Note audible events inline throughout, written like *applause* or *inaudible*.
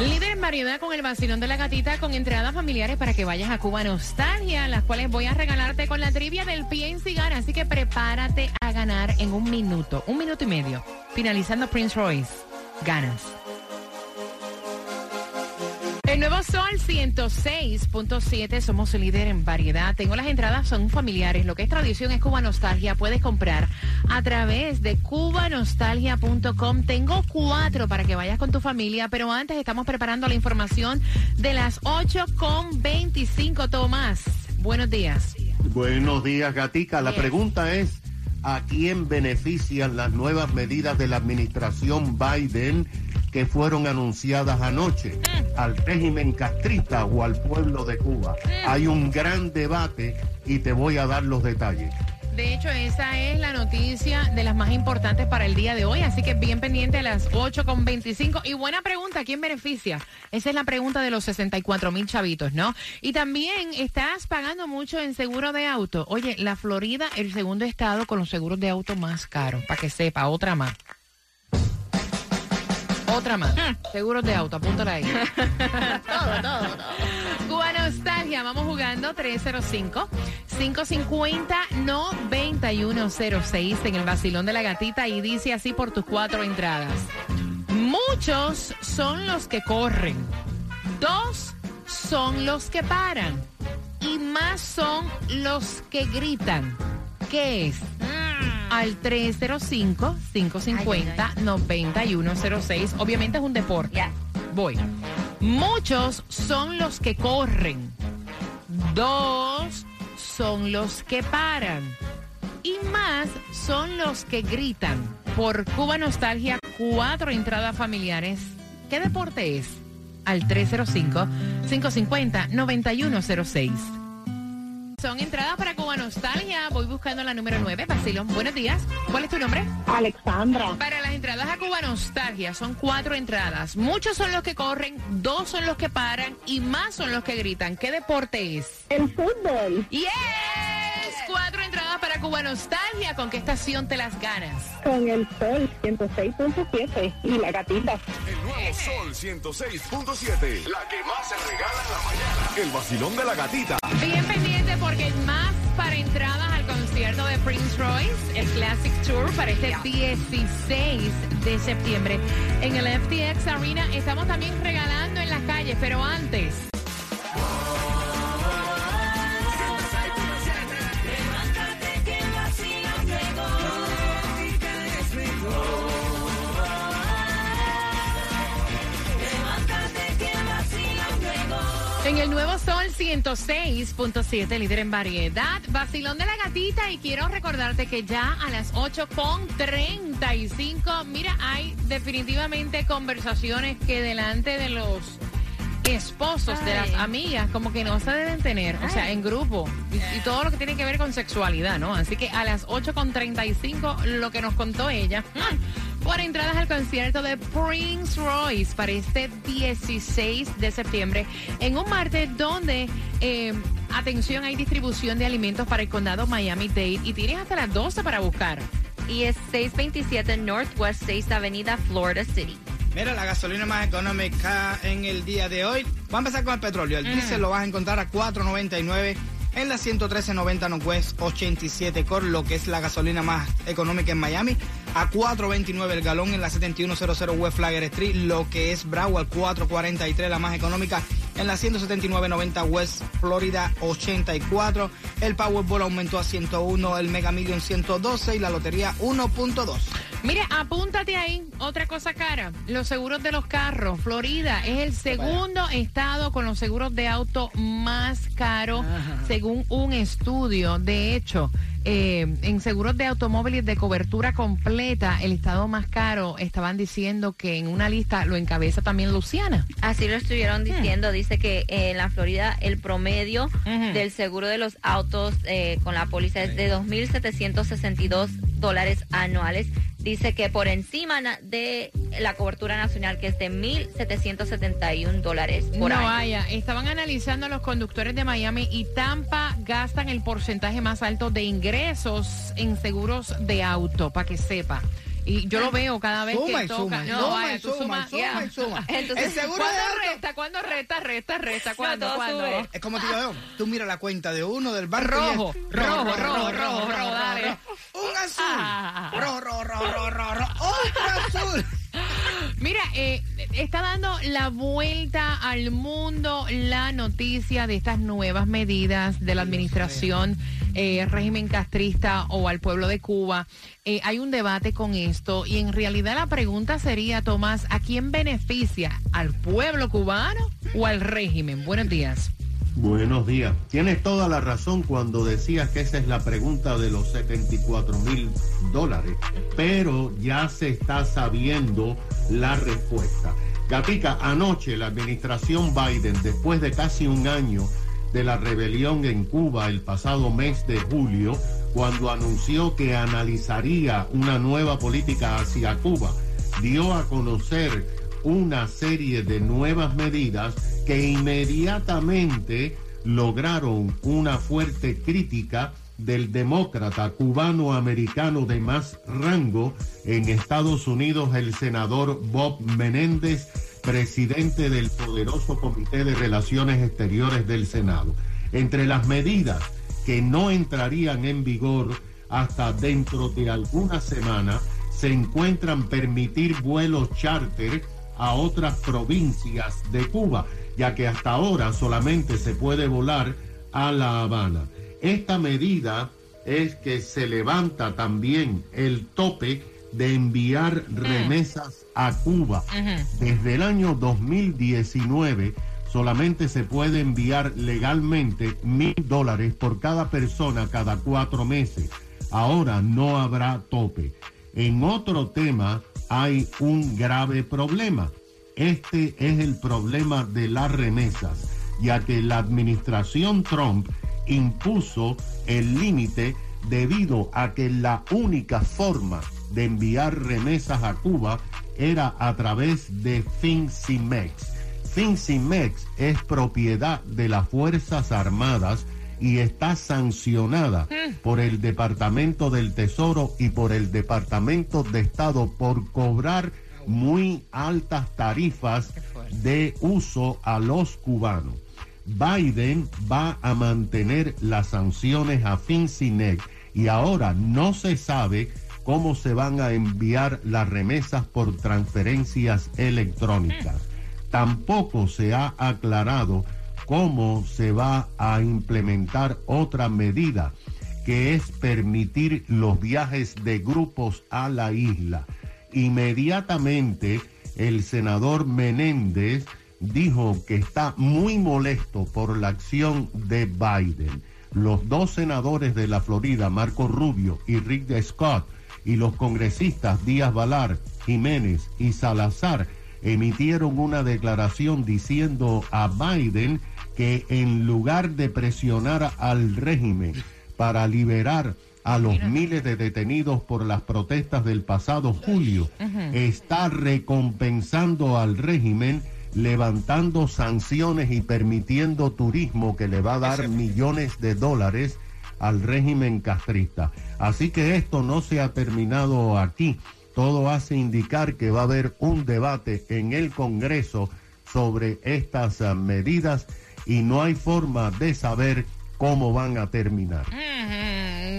Líder en variedad con el vacilón de la gatita con entradas familiares para que vayas a Cuba Nostalgia, las cuales voy a regalarte con la trivia del PNC Gana. Así que prepárate a ganar en un minuto, un minuto y medio. Finalizando Prince Royce, ganas. El nuevo Sol 106.7, somos líder en variedad. Tengo las entradas, son familiares. Lo que es tradición es Cuba Nostalgia. Puedes comprar a través de cubanostalgia.com. Tengo cuatro para que vayas con tu familia, pero antes estamos preparando la información de las 8.25. Tomás, buenos días. Buenos días, Gatica. La Bien. pregunta es, ¿a quién benefician las nuevas medidas de la administración Biden que fueron anunciadas anoche? ¿Al régimen castrista o al pueblo de Cuba? Hay un gran debate y te voy a dar los detalles. De hecho, esa es la noticia de las más importantes para el día de hoy, así que bien pendiente a las 8.25. Y buena pregunta, ¿quién beneficia? Esa es la pregunta de los 64 mil chavitos, ¿no? Y también estás pagando mucho en seguro de auto. Oye, la Florida, el segundo estado con los seguros de auto más caros, para que sepa, otra más. Otra más. Seguros de auto, apúntala ahí. *laughs* todo, todo, todo. Cuba Nostalgia, vamos jugando 305-550-9106 en el vacilón de la gatita y dice así por tus cuatro entradas. Muchos son los que corren, dos son los que paran y más son los que gritan. ¿Qué es? Al 305-550-9106. Obviamente es un deporte. Ya. Voy. Muchos son los que corren. Dos son los que paran. Y más son los que gritan. Por Cuba Nostalgia, cuatro entradas familiares. ¿Qué deporte es? Al 305-550-9106. Son entradas para Nostalgia. Voy buscando la número 9. Basilón, buenos días. ¿Cuál es tu nombre? Alexandra, Para las entradas a Cuba Nostalgia son cuatro entradas. Muchos son los que corren, dos son los que paran y más son los que gritan. ¿Qué deporte es? el fútbol ¡Yes! Cuatro entradas para Cuba Nostalgia. ¿Con qué estación te las ganas? con el sol 106.7 y la gatita. El nuevo Sol 106.7. La que más se regala en la mañana. El vacilón de la gatita. Bien pendiente porque más para entradas al concierto de Prince Royce, el Classic Tour para este 16 de septiembre en el FTX Arena. Estamos también regalando en las calles, pero antes. En el nuevo Sol 106.7, líder en variedad, vacilón de la gatita y quiero recordarte que ya a las 8.35, mira, hay definitivamente conversaciones que delante de los esposos de las amigas como que no se deben tener, o sea, en grupo y, y todo lo que tiene que ver con sexualidad, ¿no? Así que a las 8.35 lo que nos contó ella. Por entradas al concierto de Prince Royce para este 16 de septiembre en un martes donde, eh, atención, hay distribución de alimentos para el condado Miami-Dade y tienes hasta las 12 para buscar. y es 627 Northwest 6 Avenida, Florida City. Mira, la gasolina más económica en el día de hoy. Vamos a empezar con el petróleo. El diésel lo vas a encontrar a 4.99 en la 113.90 Northwest 87 Core, lo que es la gasolina más económica en Miami. A 4.29 el galón en la 7100 West Flagger Street, lo que es Broward 4.43 la más económica en la 179.90 West Florida 84. El Powerball aumentó a 101, el Mega Million 112 y la lotería 1.2. Mire, apúntate ahí. Otra cosa cara. Los seguros de los carros. Florida es el segundo estado con los seguros de auto más caro, según un estudio. De hecho, eh, en seguros de automóviles de cobertura completa, el estado más caro, estaban diciendo que en una lista lo encabeza también Luciana. Así lo estuvieron diciendo. Dice que en la Florida el promedio del seguro de los autos eh, con la póliza es de 2.762 dólares anuales. Dice que por encima de la cobertura nacional, que es de 1.771 dólares por no año. vaya, estaban analizando los conductores de Miami y Tampa gastan el porcentaje más alto de ingresos en seguros de auto, para que sepa. Y yo lo veo cada vez Suma que y toca. suma, no, suma vaya, y tú suma, suma yeah. y suma. Entonces, el seguro de ¿Cuándo auto resta? ¿Cuándo resta? Resta, resta. ¿Cuándo? todo ¿Cuándo? sube. es como te digo, tú mira la cuenta de uno del banco. Rojo, y es rojo, rojo, rojo, rojo, dale. Un azul. Ah. Rojo, rojo, rojo, rojo, rojo, rojo. Otro azul. Mira, eh, está dando la vuelta al mundo la noticia de estas nuevas medidas de la administración eh, régimen castrista o al pueblo de Cuba. Eh, hay un debate con esto y en realidad la pregunta sería, Tomás, ¿a quién beneficia? ¿Al pueblo cubano o al régimen? Buenos días. Buenos días. Tienes toda la razón cuando decías que esa es la pregunta de los 74 mil dólares, pero ya se está sabiendo la respuesta. Gatica, anoche la administración Biden, después de casi un año de la rebelión en Cuba el pasado mes de julio, cuando anunció que analizaría una nueva política hacia Cuba, dio a conocer una serie de nuevas medidas que inmediatamente lograron una fuerte crítica del demócrata cubano-americano de más rango. En Estados Unidos, el senador Bob Menéndez, presidente del poderoso Comité de Relaciones Exteriores del Senado. Entre las medidas que no entrarían en vigor hasta dentro de alguna semana se encuentran permitir vuelos charter a otras provincias de Cuba, ya que hasta ahora solamente se puede volar a La Habana. Esta medida es que se levanta también el tope de enviar remesas a Cuba. Desde el año 2019 solamente se puede enviar legalmente mil dólares por cada persona cada cuatro meses. Ahora no habrá tope. En otro tema hay un grave problema. Este es el problema de las remesas, ya que la administración Trump impuso el límite debido a que la única forma de enviar remesas a Cuba era a través de FinCimex. FinCimex es propiedad de las Fuerzas Armadas y está sancionada por el Departamento del Tesoro y por el Departamento de Estado por cobrar muy altas tarifas de uso a los cubanos. Biden va a mantener las sanciones a FinCimex y ahora no se sabe cómo se van a enviar las remesas por transferencias electrónicas. Tampoco se ha aclarado cómo se va a implementar otra medida que es permitir los viajes de grupos a la isla. Inmediatamente el senador Menéndez dijo que está muy molesto por la acción de Biden. Los dos senadores de la Florida, Marco Rubio y Rick Scott, y los congresistas Díaz Valar, Jiménez y Salazar emitieron una declaración diciendo a Biden que en lugar de presionar al régimen para liberar a los miles de detenidos por las protestas del pasado julio, está recompensando al régimen levantando sanciones y permitiendo turismo que le va a dar millones de dólares al régimen castrista. Así que esto no se ha terminado aquí. Todo hace indicar que va a haber un debate en el Congreso sobre estas ah, medidas y no hay forma de saber cómo van a terminar.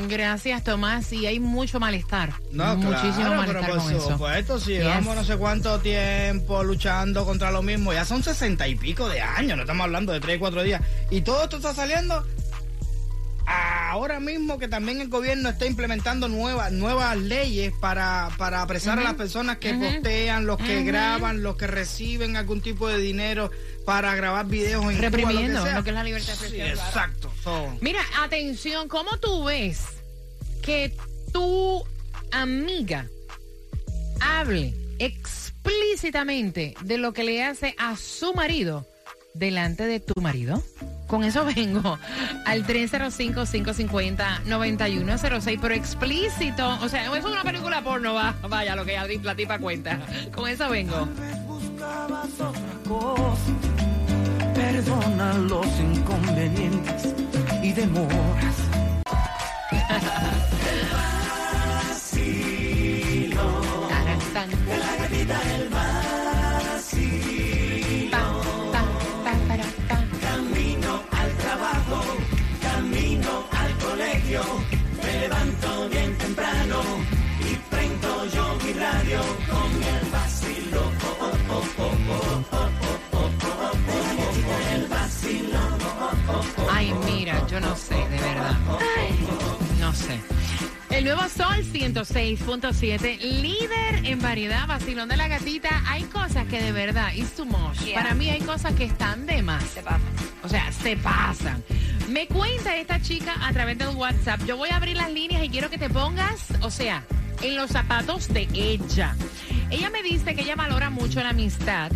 Gracias, Tomás. Y hay mucho malestar. No, Muchísimo claro, pero malestar por con eso. supuesto, si Yes. llevamos no sé cuánto tiempo luchando contra lo mismo, ya son sesenta y pico de años, no estamos hablando de tres, cuatro días, y todo esto está saliendo ahora mismo que también el gobierno está implementando nuevas nuevas leyes para, para apresar a las personas que postean, los que graban, los que reciben algún tipo de dinero para grabar videos en Cuba, Reprimiendo lo que, lo que es la libertad de expresión. exacto. so. Mira, atención, ¿cómo tú ves que tu amiga hable explícitamente de lo que le hace a su marido delante de tu marido? Con eso vengo al 305-550-9106, pero explícito. O sea, es una película porno, va, vaya, lo que ya la tipa cuenta. Con eso vengo. buscabas otra cosa. Perdona los inconvenientes y demoras. Yo no sé, de verdad. No sé. El nuevo Sol 106.7, líder en variedad, vacilón de la gatita. Hay cosas que de verdad, it's too much. Yeah. Para mí hay cosas que están de más. Se pasa. O sea, se pasan. Me cuenta esta chica a través del WhatsApp. Yo voy a abrir las líneas y quiero que te pongas, o sea, en los zapatos de ella. Ella me dice que ella valora mucho la amistad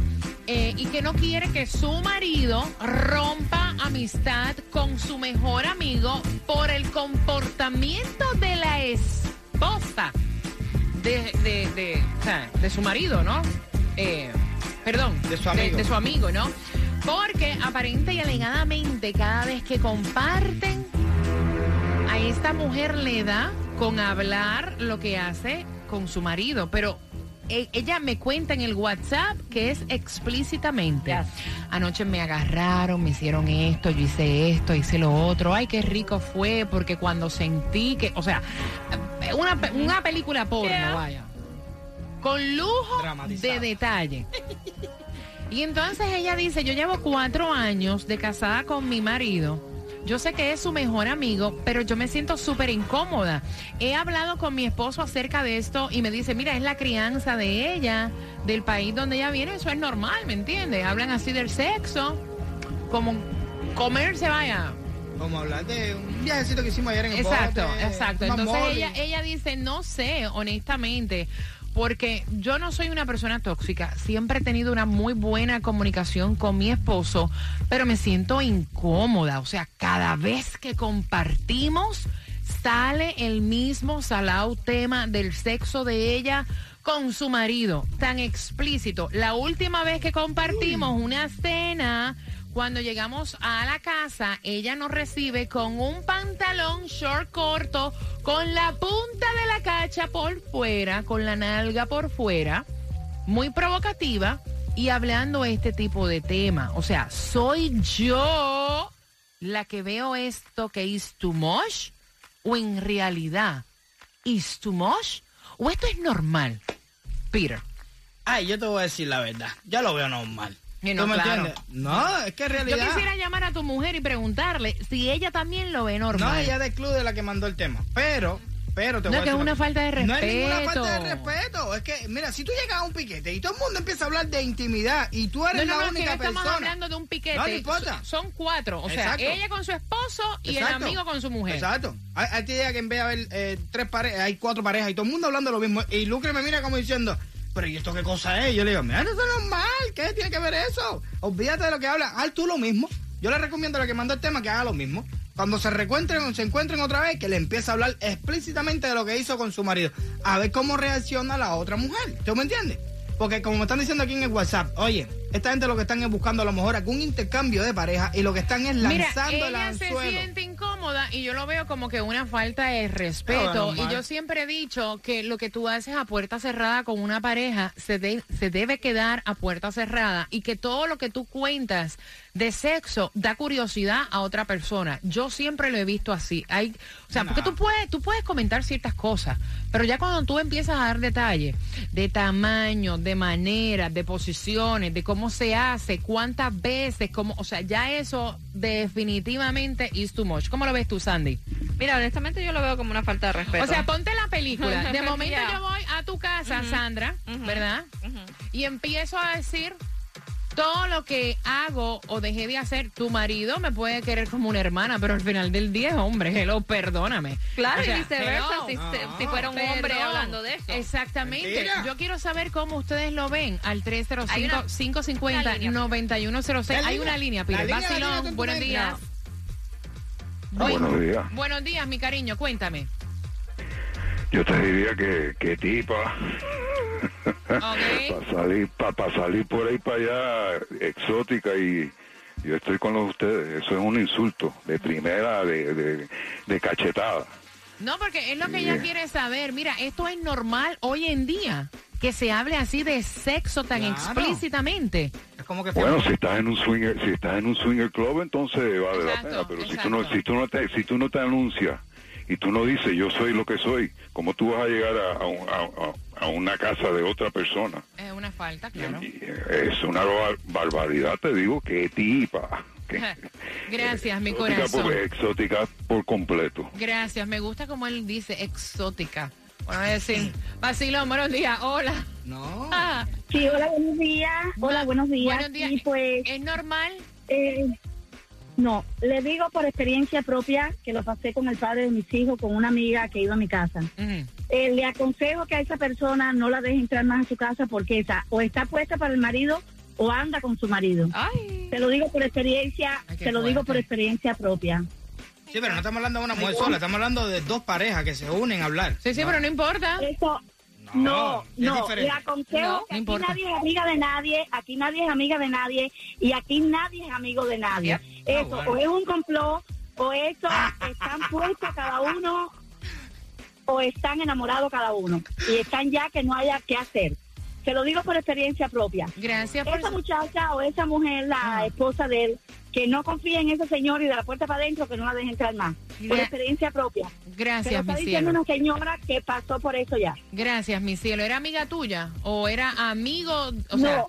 eh, y que no quiere que su marido rompa amistad con su mejor amigo por el comportamiento de la esposa de, de, de, de su marido, ¿no? Eh, perdón, De su amigo. de su amigo, ¿no? Porque aparente y alegadamente cada vez que comparten, a esta mujer le da con hablar lo que hace con su marido, pero ella me cuenta en el WhatsApp que es explícitamente. Yes. Anoche me agarraron, me hicieron esto, yo hice esto, hice lo otro. Ay, qué rico fue, porque cuando sentí que, o sea, una, pe- una película porno, Yeah. vaya. Con lujo de detalle. Y entonces ella dice, yo llevo cuatro años de casada con mi marido. Yo sé que es su mejor amigo, pero yo me siento súper incómoda. He hablado con mi esposo acerca de esto y me dice, mira, es la crianza de ella, del país donde ella viene, eso es normal, ¿me entiendes? Hablan así del sexo, como comerse, vaya. Como hablar de un viajecito que hicimos ayer en el Exacto, bote, exacto. Entonces ella, ella dice, no sé, honestamente, porque yo no soy una persona tóxica, siempre he tenido una muy buena comunicación con mi esposo, pero me siento incómoda, o sea, cada vez que compartimos sale el mismo salado tema del sexo de ella con su marido, tan explícito. La última vez que compartimos una cena, cuando llegamos a la casa, ella nos recibe con un pantalón short corto, con la punta de la cacha por fuera, con la nalga por fuera, muy provocativa y hablando este tipo de tema. O sea, soy yo la que veo esto que es too much o en realidad is too much o esto es normal. Peter. Ay, yo te voy a decir la verdad. Yo lo veo normal. Y no, ¿Tú me claro. entiendes? No, es que en Yo realidad... quisiera llamar a tu mujer y preguntarle si ella también lo ve No, normal. ella del club de la que mandó el tema. Pero, pero te No, voy a que decir es una falta de No es ninguna respeto. falta de respeto. Es que, mira, si tú llegas a un piquete y todo el mundo empieza a hablar de intimidad y tú No, eres no, la no, que no única estamos persona. hablando de un piquete. No, no importa. Son cuatro. O sea, ella con su esposo y Exacto. el amigo con su mujer. Exacto. Hay, hay que en vez de haber eh, tres parejas, hay cuatro parejas y todo el mundo hablando lo mismo. Y Lucre me mira como diciendo, pero ¿y esto qué cosa es? Yo le digo, mira, eso es normal. ¿Qué tiene que ver eso? Olvídate de lo que hablan. Haz tú lo mismo. Yo le recomiendo a la que mandó el tema que haga lo mismo. Cuando se reencuentren, se encuentren otra vez, que le empiece a hablar explícitamente de lo que hizo con su marido. A ver cómo reacciona la otra mujer. ¿Tú me entiendes? Porque como me están diciendo aquí en el WhatsApp, oye, esta gente lo que están es buscando a lo mejor algún intercambio de pareja y lo que están es Mira, lanzando el ella se anzuelo. siente incómoda y yo lo veo como que una falta de respeto. No, y yo siempre he dicho que lo que tú haces a puerta cerrada con una pareja se, de- se debe quedar a puerta cerrada y que todo lo que tú cuentas de sexo da curiosidad a otra persona. Yo siempre lo he visto así. Hay, o sea, No. porque tú puedes, tú puedes comentar ciertas cosas, pero ya cuando tú empiezas a dar detalles de tamaño, de manera, de posiciones, de cómo se hace, cuántas veces, cómo, o sea, ya eso definitivamente is too much. ¿Cómo lo ves tú, Sandy? Mira, honestamente yo lo veo como una falta de respeto. O sea, ponte la película. *laughs* De momento yo voy a tu casa, Sandra. ¿verdad? Y empiezo a decir todo lo que hago o dejé de hacer, tu marido me puede querer como una hermana, pero al final del día es hombre, hello, perdóname. Claro, O sea, y viceversa, hello. si, se- si fuera un hombre Perdón. hablando de eso. Exactamente. Mentira. Yo quiero saber cómo ustedes lo ven al Hay una- una línea. 305-550-9106. La Hay una línea, línea, Vacilón, buenos días. No. Buen- buenos días. Buenos días, mi cariño, cuéntame. Yo te diría que, que tipa. Para salir, para salir por ahí para allá, exótica y yo estoy con los ustedes. Eso es un insulto de primera, de, de, de cachetada. No, porque es lo que Sí. ella quiere saber. Mira, esto es normal hoy en día, que se hable así de sexo tan Claro. explícitamente. Es como que Bueno, si estás en un swinger, si estás en un swinger club, entonces vale la Exacto, pena. Pero si tú no, si tú no te, si tú no te anuncias y tú no dices yo soy lo que soy, ¿cómo tú vas a llegar a, a- a- a una casa de otra persona? Es una falta, claro. Y, Es una bar- barbaridad, te digo, que tipa. que- *laughs* Gracias, mi exótica corazón. por, exótica por completo. Gracias, me gusta como él dice, exótica. Bueno, es decir, vacilón, buenos días, hola. No. Ah, Sí, hola, buenos días. Hola, buenos días. buenos días. Y pues, ¿Es normal? eh, no, le digo por experiencia propia que lo pasé con el padre de mis hijos, con una amiga que iba a mi casa. Eh, le aconsejo que a esa persona no la deje entrar más a su casa porque esa o está puesta para el marido o anda con su marido. Ay. Se lo digo por experiencia, Ay, se lo digo por experiencia propia. Sí, pero no estamos hablando de una mujer sola, estamos hablando de dos parejas que se unen a hablar. Sí, sí, pero no importa. Eso, No, no, no, le aconsejo No, que aquí nadie es amiga de nadie, aquí nadie es amiga de nadie y aquí nadie es amigo de nadie. Eso, Ah, bueno. o es un complot, o eso, están puestos cada uno, o están enamorados cada uno, y están ya que no haya qué hacer. Se lo digo por experiencia propia. Gracias por Esa muchacha o esa mujer, la esposa de él, que no confía en ese señor y de la puerta para adentro, que no la deje entrar más. Por experiencia propia. Gracias, está mi diciendo cielo. una señora que pasó por eso ya. Gracias, mi cielo. ¿Era amiga tuya o era amigo? O sea,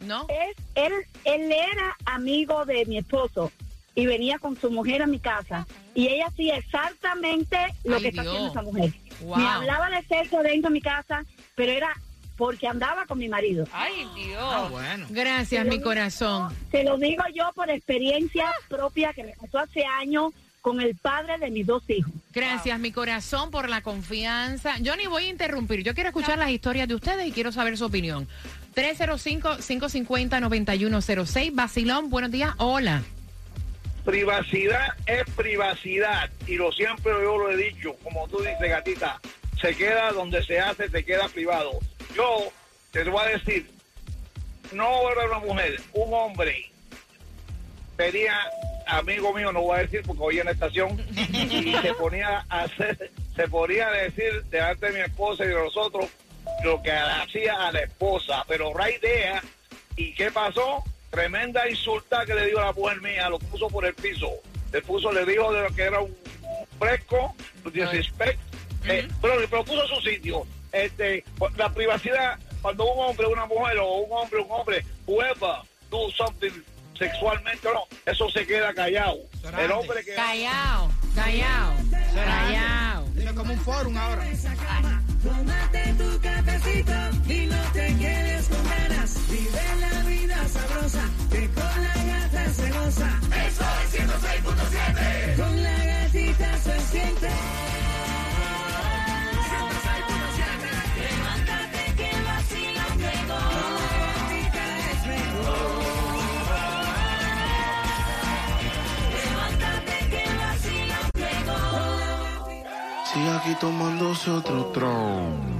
no, ¿no? es, él, él era amigo de mi esposo y venía con su mujer a mi casa. Y ella hacía exactamente lo Ay, que está Dios. haciendo esa mujer. Wow. Me hablaba de sexo dentro de mi casa, pero era porque andaba con mi marido. Ay, Dios. Ah, bueno. Gracias, mi corazón. Se lo digo yo por experiencia propia que me pasó hace años con el padre de mis dos hijos. Gracias, mi corazón, por la confianza. Yo ni voy a interrumpir. Yo quiero escuchar las historias de ustedes y quiero saber su opinión. 305-550-9106. Basilón, buenos días. Hola. Privacidad es privacidad y lo siempre yo lo he dicho, como tú dices, gatita, se queda donde se hace, se queda privado. Yo te voy a decir, no era una mujer, un hombre sería amigo mío, no voy a decir porque hoy en la estación y *laughs* se ponía a hacer, se ponía a decir delante de mi esposa y de nosotros lo que hacía a la esposa, pero ra idea ¿Y qué pasó? Tremenda insulta que le dio a la mujer mía, lo puso por el piso. Le puso, le dijo de lo que era un fresco, un disrespect, eh, pero le propuso su sitio. Este, la privacidad, cuando un hombre, una mujer o un hombre, un hombre, whoever do something sexualmente o no, eso se queda callado. El hombre que... Callao, callao. Eso es como un forum ahora. Tómate tu cafecito y no te quedes con ganas. Vive la vida sabrosa, que con la gata se goza. Eso es 106.7. Con la gatita se siente. Aquí tomándose otro tron.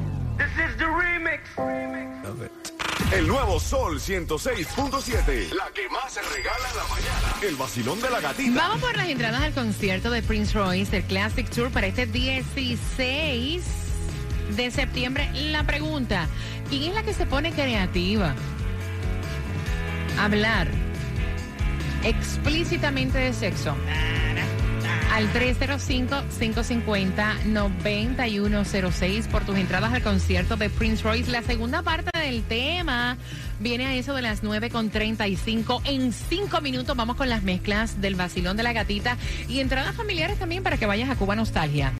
El nuevo Sol 106.7. La que más se regala en la mañana. El vacilón de la gatita. Vamos por las entradas al concierto de Prince Royce, el Classic Tour, para este 16 de septiembre. La pregunta, ¿quién es la que se pone creativa? Hablar explícitamente de sexo. Al 305-550-9106 por tus entradas al concierto de Prince Royce. La segunda parte del tema viene a eso de las 9.35. En cinco minutos vamos con las mezclas del vacilón de la gatita y entradas familiares también para que vayas a Cuba Nostalgia.